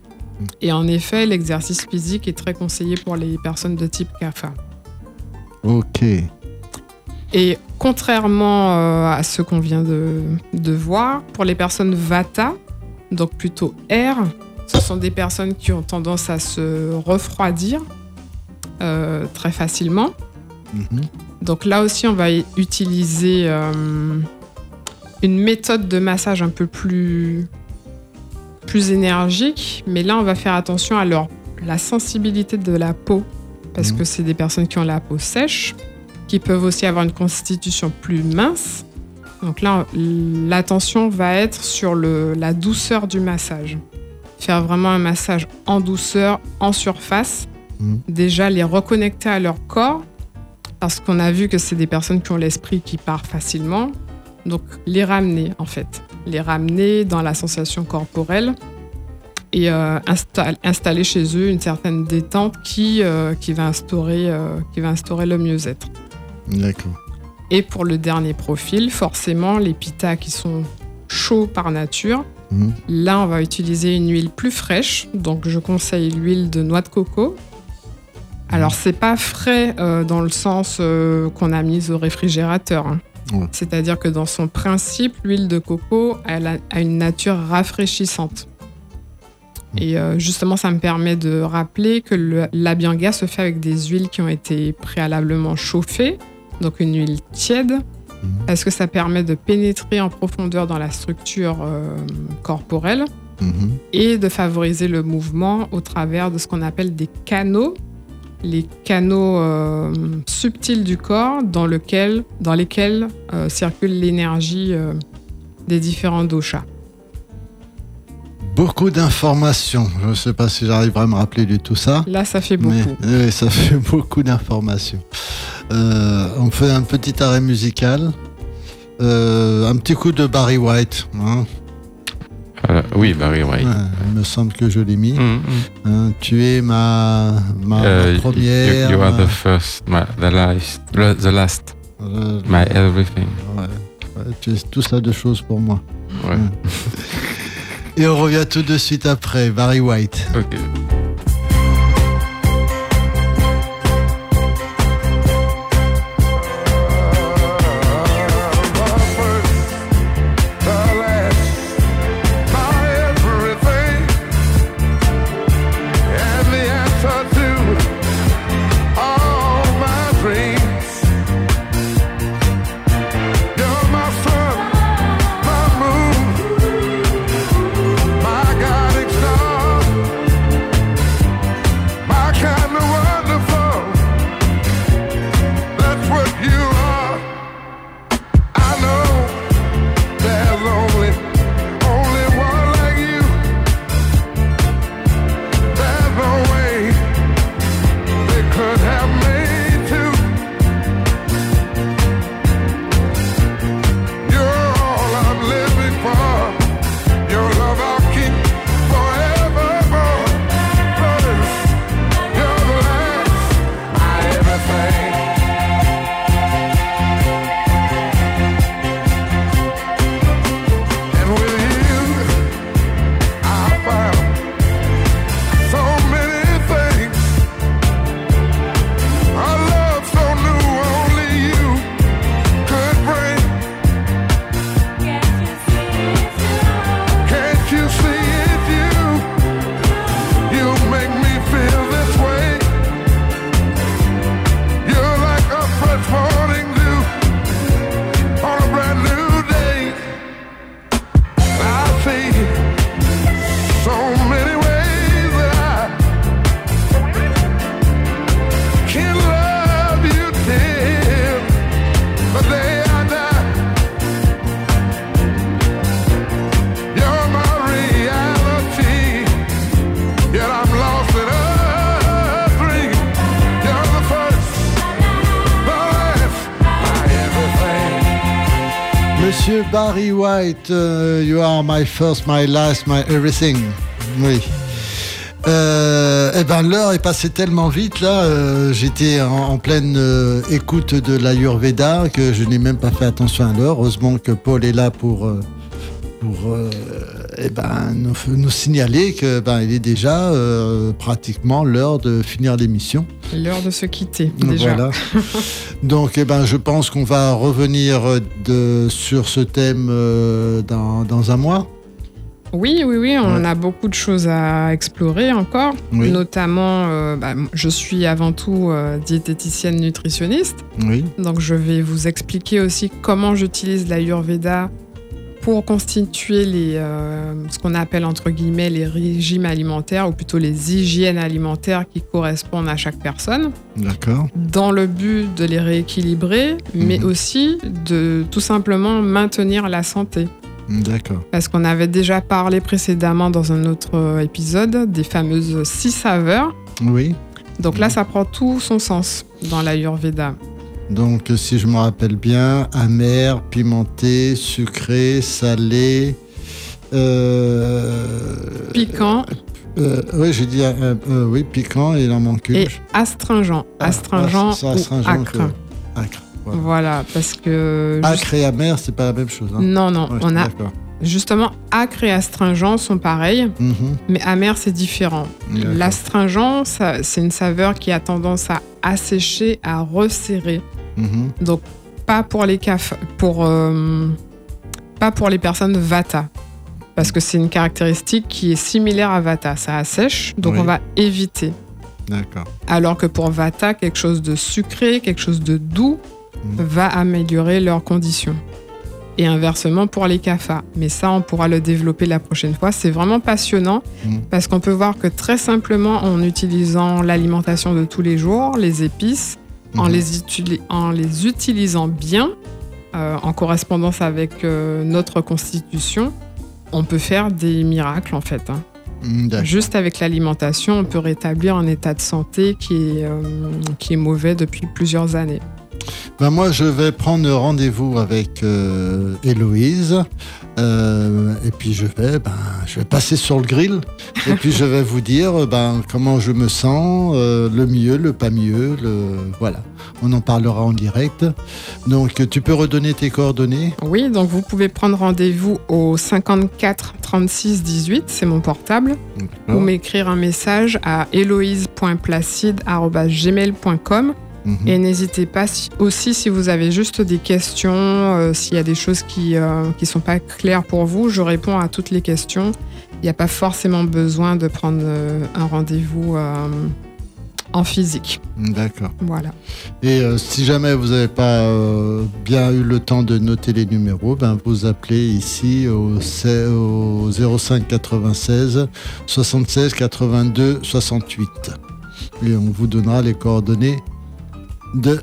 Et en effet, l'exercice physique est très conseillé pour les personnes de type CAFA. Ok. Et contrairement euh, à ce qu'on vient de, de voir, pour les personnes Vata, donc plutôt air, ce sont des personnes qui ont tendance à se refroidir euh, très facilement. Mhm. Donc là aussi, on va utiliser euh, une méthode de massage un peu plus, plus énergique, mais là, on va faire attention à leur, la sensibilité de la peau, parce Mhm. que c'est des personnes qui ont la peau sèche, qui peuvent aussi avoir une constitution plus mince. Donc là, l'attention va être sur le, la douceur du massage. Faire vraiment un massage en douceur, en surface. Mhm. Déjà, les reconnecter à leur corps, parce qu'on a vu que c'est des personnes qui ont l'esprit qui part facilement. Donc, les ramener, en fait. Les ramener dans la sensation corporelle et euh, insta- installer chez eux une certaine détente qui, euh, qui, va, instaurer, euh, qui va instaurer le mieux-être. D'accord. Et pour le dernier profil, forcément, les pitas qui sont chauds par nature, Mhm. là, on va utiliser une huile plus fraîche. Donc, je conseille l'huile de noix de coco. Alors, c'est pas frais dans le sens qu'on a mis au réfrigérateur. hein. Ouais. C'est-à-dire que dans son principe, l'huile de coco, elle a, a une nature rafraîchissante. Et euh, justement, ça me permet de rappeler que le l'abhyanga se fait avec des huiles qui ont été préalablement chauffées, donc une huile tiède, parce que ça permet de pénétrer en profondeur dans la structure euh, corporelle Mhm. et de favoriser le mouvement au travers de ce qu'on appelle des canaux, les canaux euh, subtils du corps dans, lequel, dans lesquels euh, circule l'énergie euh, des différents doshas. Beaucoup d'informations. Je ne sais pas si j'arriverai à me rappeler de tout ça. Là, ça fait Mais beaucoup. oui, ça fait beaucoup d'informations. On fait un petit arrêt musical. Un petit coup de Barry White. hein. Euh, oui, Barry White. Ouais, il me semble que je l'ai mis. Mm, mm. Hein, tu es ma, ma, ma Uh, you- première. You, are the first, my, the last, the last, euh, my everything. ouais, ouais, tu es tout ça de choses pour moi. Et on revient tout de suite après. Barry White. Ok. Monsieur Barry White, euh, you are my first, my last, my everything. Oui. Euh, eh ben l'heure est passée tellement vite là. euh, J'étais en, pleine écoute de l'Ayurveda que je n'ai même pas fait attention à l'heure. Heureusement que Paul est là pour pour euh, eh ben, nous, nous signaler que ben, il est déjà euh, pratiquement l'heure de finir l'émission. L'heure de se quitter, déjà. Voilà. Donc, eh ben, je pense qu'on va revenir de, sur ce thème euh, dans, dans un mois. Oui, oui, oui, on Ouais. a beaucoup de choses à explorer encore. Oui. Notamment, bah, je suis avant tout diététicienne nutritionniste. Oui. Donc, je vais vous expliquer aussi comment j'utilise l'Ayurveda pour constituer les, euh, ce qu'on appelle entre guillemets les régimes alimentaires, ou plutôt les hygiènes alimentaires qui correspondent à chaque personne, D'accord. dans le but de les rééquilibrer, mais Mhm. aussi de tout simplement maintenir la santé. D'accord. Parce qu'on avait déjà parlé précédemment dans un autre euh, épisode des fameuses six saveurs. Oui. Donc là, ça prend tout son sens dans l'Ayurveda. Donc, si je me rappelle bien, amer, pimenté, sucré, salé. Euh, Piquant euh, oui, j'ai dit euh, euh, oui, piquant et il en manque une. et astringent. Ah, Astringent ah, c'est ou astringent acre. que- Acre. voilà. Voilà, parce que... Acre et amer, c'est pas la même chose. Hein. Non, non, Ouais, on a. justement acre et astringent sont pareils, Mhm. mais amer c'est différent. L'astringent, c'est une saveur qui a tendance à assécher, à resserrer. Mhm. Donc pas pour les caf pour euh, pas pour les personnes Vata. Parce que c'est une caractéristique qui est similaire à Vata, ça assèche, donc Oui. on va éviter. D'accord. Alors que pour Vata, quelque chose de sucré, quelque chose de doux Mhm. va améliorer leurs conditions. Et inversement pour les kapha. Mais ça, on pourra le développer la prochaine fois. C'est vraiment passionnant Mhm. parce qu'on peut voir que très simplement, en utilisant l'alimentation de tous les jours, les épices, en, Mhm. les utili- en les utilisant bien, euh, en correspondance avec euh, notre constitution, on peut faire des miracles en fait. hein. Mm. Juste avec l'alimentation, on peut rétablir un état de santé qui est, euh, qui est mauvais depuis plusieurs années. Ben moi, je vais prendre rendez-vous avec euh, Héloïse. euh, et puis, je vais, ben, je vais passer sur le grill. et puis, je vais vous dire ben, comment je me sens, euh, le mieux, le pas mieux. Le... Voilà. On en parlera en direct. Donc, tu peux redonner tes coordonnées? Oui, donc vous pouvez prendre rendez-vous au 54 36 18, c'est mon portable, ou m'écrire un message à héloïse.placide.gmail.com Et n'hésitez pas si- aussi si vous avez juste des questions, euh, s'il y a des choses qui ne sont pas claires pour vous, je réponds à toutes les questions. Il n'y a pas forcément besoin de prendre euh, un rendez-vous euh, en physique. D'accord. Voilà. Et euh, si jamais vous n'avez pas euh, bien eu le temps de noter les numéros, ben vous appelez ici au, au 05 96 76 82 68. Et on vous donnera les coordonnées de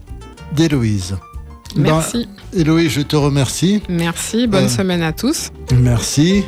d'Héloïse. Merci. Héloïse, je te remercie. Merci. Bonne Euh, semaine à tous. Merci.